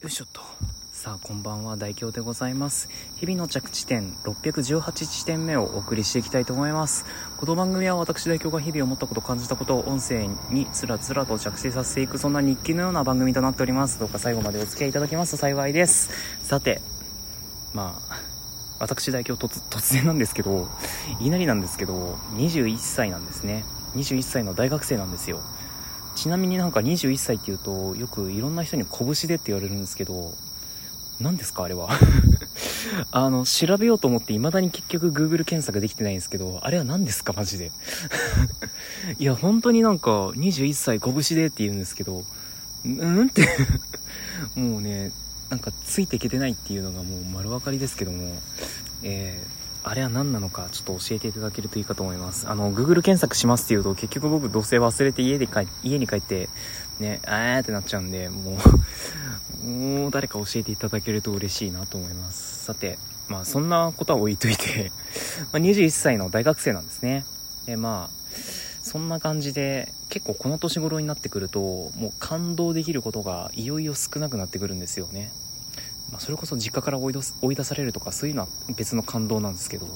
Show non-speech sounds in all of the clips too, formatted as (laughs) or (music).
よいしょっと。さあこんばんは。大京でございます。日々の着地点618地点目をお送りしていきたいと思います。この番組は私大京が日々思ったこと感じたことを音声につらつらと着地させていくそんな日記のような番組となっております。どうか最後までお付き合いいただきますと幸いです。さてまあ私大京突突然なんですけどいなりなんですけど21歳なんですね。21歳の大学生なんですよ。ちなみになんか21歳っていうとよくいろんな人に拳でって言われるんですけど何ですかあれは？(laughs) あの調べようと思って未だに結局 Google 検索できてないんですけどあれは何ですか？マジで。(laughs) いや本当になんか21歳拳でって言うんですけどうん？って。(laughs) もうねなんかついていけてないっていうのがもう丸分かりですけどもえーあれは何なのかちょっと教えていただけるといいかと思います。あの、Google 検索しますって言うと結局僕どうせ忘れて家で帰、家に帰って、ね、あーってなっちゃうんで、もう (laughs) もう誰か教えていただけると嬉しいなと思います。さて、まあそんなことは置いといて (laughs) ま21歳の大学生なんですね。で、まあ、そんな感じで、結構この年頃になってくると、もう感動できることがいよいよ少なくなってくるんですよね。まあ、それこそ実家から追い追い出されるとかそういうのは別の感動なんですけど、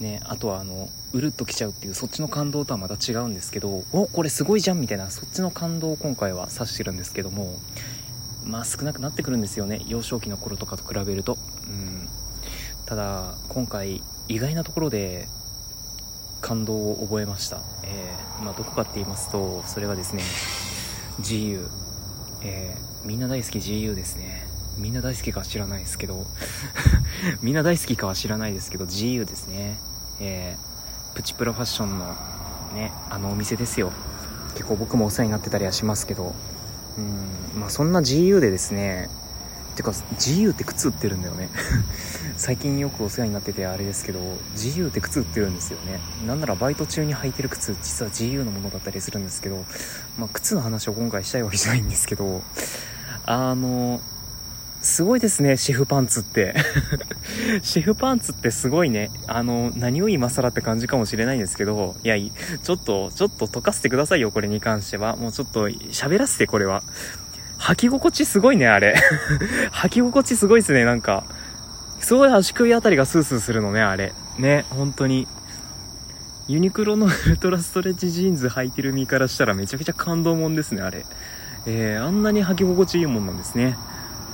ね、あとはあのうるっときちゃうっていうそっちの感動とはまた違うんですけどおこれすごいじゃんみたいなそっちの感動を今回は指してるんですけどもまあ少なくなってくるんですよね幼少期の頃とかと比べると。うん。ただ今回意外なところで感動を覚えました、えー、まあ、どこかって言いますとそれがですね GU、えー、みんな大好き GU ですね。(laughs) みんな大好きかは知らないですけど。みんな大好きかは知らないですけど GU ですね。えー、プチプロファッションのねあのお店ですよ。結構僕もお世話になってたりはしますけど。うんまあそんな GU でですね。てか GU って靴売ってるんだよね。(laughs) 最近よくお世話になっててあれですけど GU って靴売ってるんですよね。なんならバイト中に履いてる靴実は GU のものだったりするんですけどまあ靴の話を今回したいわけじゃないんですけど。あのすごいですね、シェフパンツって。(laughs) シェフパンツってすごいね。あの、何を今更って感じかもしれないんですけど、いや、ちょっと、ちょっと溶かせてくださいよ、これに関しては。もうちょっと喋らせて、これは。履き心地すごいね、あれ。(laughs) 履き心地すごいですね、なんか。すごい足首あたりがスースーするのね、あれ。ね、本当に。ユニクロの (laughs) ウルトラストレッチジーンズ履いてる身からしたらめちゃくちゃ感動もんですね、あれ。えー、あんなに履き心地いいもんなんですね。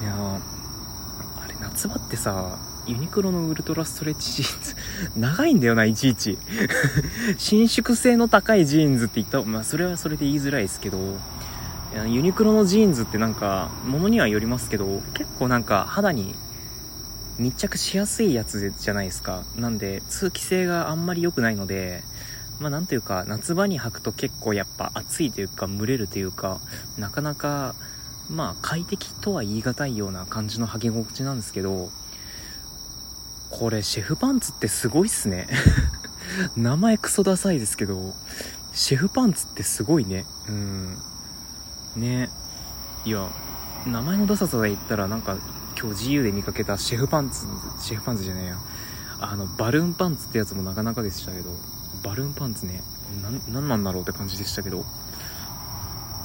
いやあれ夏場ってさユニクロのウルトラストレッチジーンズ (laughs) 長いんだよないちいち。(laughs) 伸縮性の高いジーンズって言ったまあそれはそれで言いづらいですけどユニクロのジーンズってなんか物にはよりますけど結構なんか肌に密着しやすいやつじゃないですか。なんで通気性があんまり良くないのでまあなんというか夏場に履くと結構やっぱ暑いというか蒸れるというかなかなかまあ快適とは言い難いような感じの履き心地なんですけど、これシェフパンツってすごいっすね。(laughs) 名前クソダサいですけど、シェフパンツってすごいね。うん。ね。いや、名前のダサさで言ったらなんか今日自由で見かけたシェフパンツ、シェフパンツじゃねえや。あの、バルーンパンツってやつもなかなかでしたけど、バルーンパンツね、な、なんなんだろうって感じでしたけど。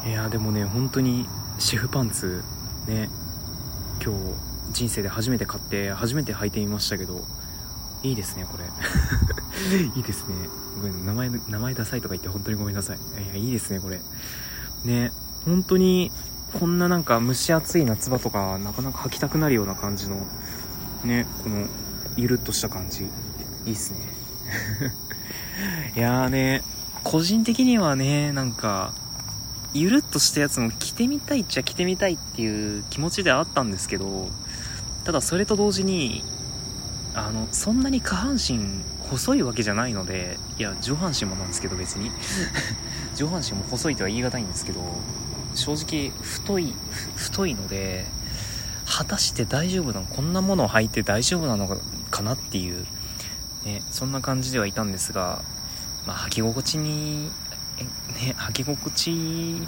いや、でもね、本当にシェフパンツね今日人生で初めて買って初めて履いてみましたけどいいですねこれ。(laughs) いいですね。ごめん名前名前ダサいとか言って本当にごめんなさい。いやいいですねこれ。ね本当にこんななんか蒸し暑い夏場とかなかなか履きたくなるような感じのねこのゆるっとした感じ。いいっすね。(laughs) いやーね個人的にはねなんかゆるっとしたやつも着てみたいっちゃ着てみたいっていう気持ちではあったんですけど、ただそれと同時に、あの、そんなに下半身細いわけじゃないので、いや、上半身もなんですけど別に。(laughs) 上半身も細いとは言い難いんですけど、正直太い、太いので、果たして大丈夫なのこんなものを履いて大丈夫なのかなっていう、ね、そんな感じではいたんですが、まあ、履き心地にね、履き心地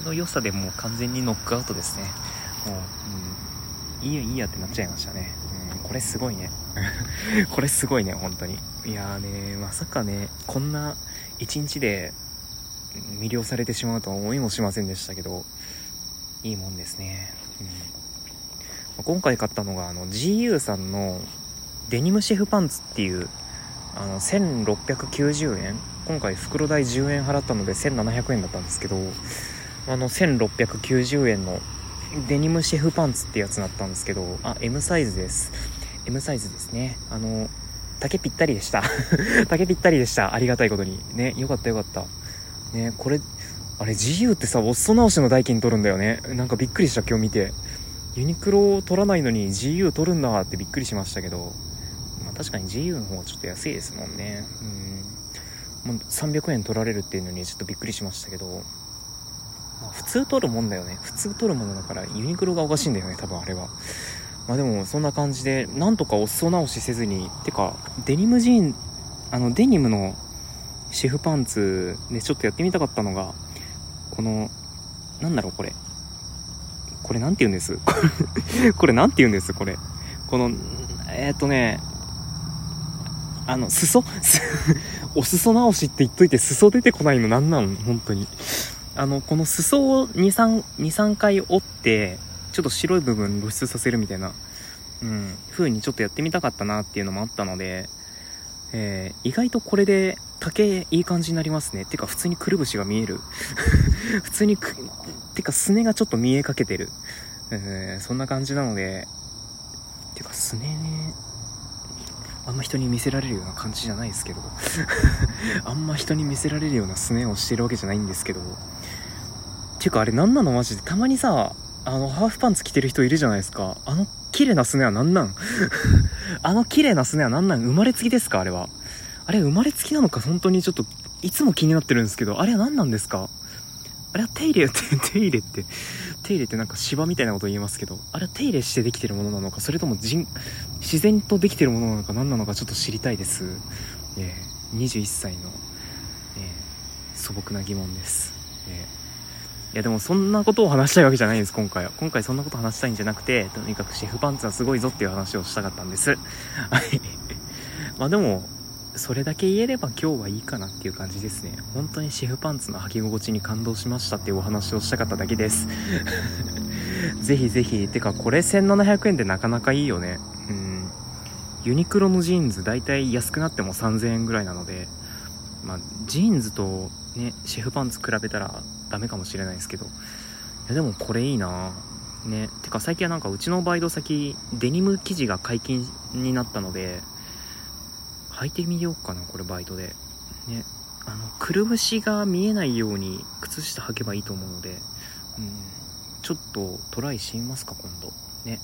の良さでもう完全にノックアウトですね。もう、うん、いいやいいやってなっちゃいましたね。うん、これすごいね。(laughs) これすごいね、本当に。いやーね、まさかね、こんな一日で魅了されてしまうとは思いもしませんでしたけど、いいもんですね。うん今回買ったのがあの GU さんのデニムシェフパンツっていうあの1690円今回袋代10円払ったので1700円だったんですけどあの1690円のデニムシェフパンツってやつだったんですけどあ M サイズです。M サイズですね。あの丈ぴったりでした。(laughs) 丈ぴったりでした。ありがたいことに。ねよかったよかった。ねこれあれ GU ってさおっそ直しの代金取るんだよね。なんかびっくりした今日見て。ユニクロを取らないのに GU 取るんだってびっくりしましたけど、まあ、確かに GU の方がちょっと安いですもんね。うん。もう300円取られるっていうのにちょっとびっくりしましたけど、まあ、普通取るもんだよね。普通取るものだからユニクロがおかしいんだよね多分あれは。まあでもそんな感じでなんとかお裾直しせずにてかデニムジーンあのデニムのシェフパンツでちょっとやってみたかったのがこのなんだろうこれ。これなんて言うんです？(laughs) これなんて言うんです？これ。この、えー、っとね、あの、裾？(laughs) お裾直しって言っといて裾出てこないのなんなん？本当に。あの、この裾を2、3、2、3回折って、ちょっと白い部分露出させるみたいな、うん、風にちょっとやってみたかったなっていうのもあったので、えー、意外とこれで竹いい感じになりますね。てか普通にくるぶしが見える。(laughs) 普通にく、てかすねがちょっと見えかけてる。えー、そんな感じなので、てかすねね、あんま人に見せられるような感じじゃないですけど。(laughs) あんま人に見せられるようなすねをしてるわけじゃないんですけど。ていうかあれなんなのマジで。たまにさ、あの、ハーフパンツ着てる人いるじゃないですか。あの綺麗なすねは何なん？(laughs) あの綺麗なすねは何なん？生まれつきですか？あれは。あれ生まれつきなのか？本当にちょっと、いつも気になってるんですけど、あれは何なんですか？あれは手入れって、(laughs) 手入れって、手入れってなんか芝みたいなこと言いますけど、あれは手入れしてできてるものなのか、それとも人、自然とできてるものなのか何なのかちょっと知りたいです。えー、21歳の、えー、素朴な疑問です。えーいやでもそんなことを話したいわけじゃないんです、今回は。今回そんなこと話したいんじゃなくて、とにかくシェフパンツはすごいぞっていう話をしたかったんです。はい。(laughs) まあでも、それだけ言えれば今日はいいかなっていう感じですね。本当にシェフパンツの履き心地に感動しましたっていうお話をしたかっただけです。(laughs) ぜひぜひ、てかこれ1700円でなかなかいいよね。うん。ユニクロのジーンズ大体安くなっても3000円ぐらいなので、まあ、ジーンズとね、シェフパンツ比べたらダメかもしれないですけど。いやでもこれいいなね。てか最近はなんかうちのバイト先、デニム生地が解禁になったので、履いてみようかな、これバイトで。ね。あの、くるぶしが見えないように靴下履けばいいと思うので、うん。ちょっとトライしてみますか、今度。ね。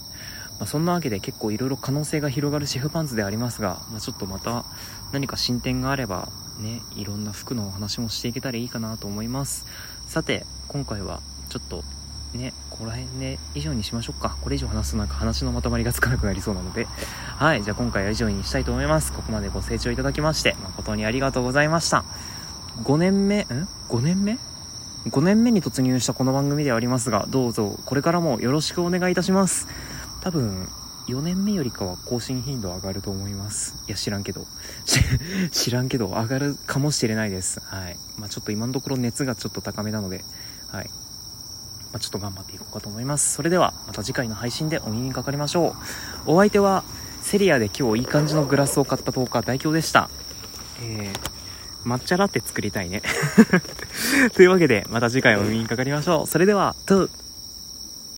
まあ、そんなわけで結構いろいろ可能性が広がるシェフパンツでありますが、まあ、ちょっとまた何か進展があれば、ね、いろんな服のお話もしていけたらいいかなと思います。さて、今回はちょっとね、ここら辺で以上にしましょうか。これ以上話すとなんか話のまとまりがつかなくなりそうなので。はい、じゃあ今回は以上にしたいと思います。ここまでご清聴いただきまして、誠にありがとうございました。5年目、ん ?5 年目 ?5 年目に突入したこの番組ではありますが、どうぞこれからもよろしくお願いいたします。多分、4年目よりかは更新頻度上がると思います。いや、知らんけど。(laughs) 知らんけど、上がるかもしれないです。はい。まあ、ちょっと今のところ熱がちょっと高めなので、はい。まあ、ちょっと頑張っていこうかと思います。それでは、また次回の配信でお耳にかかりましょう。お相手は、セリアで今日いい感じのグラスを買った10日、代表でした。えー、抹茶ラテ作りたいね。(laughs) というわけで、また次回お耳にかかりましょう。それでは、トゥ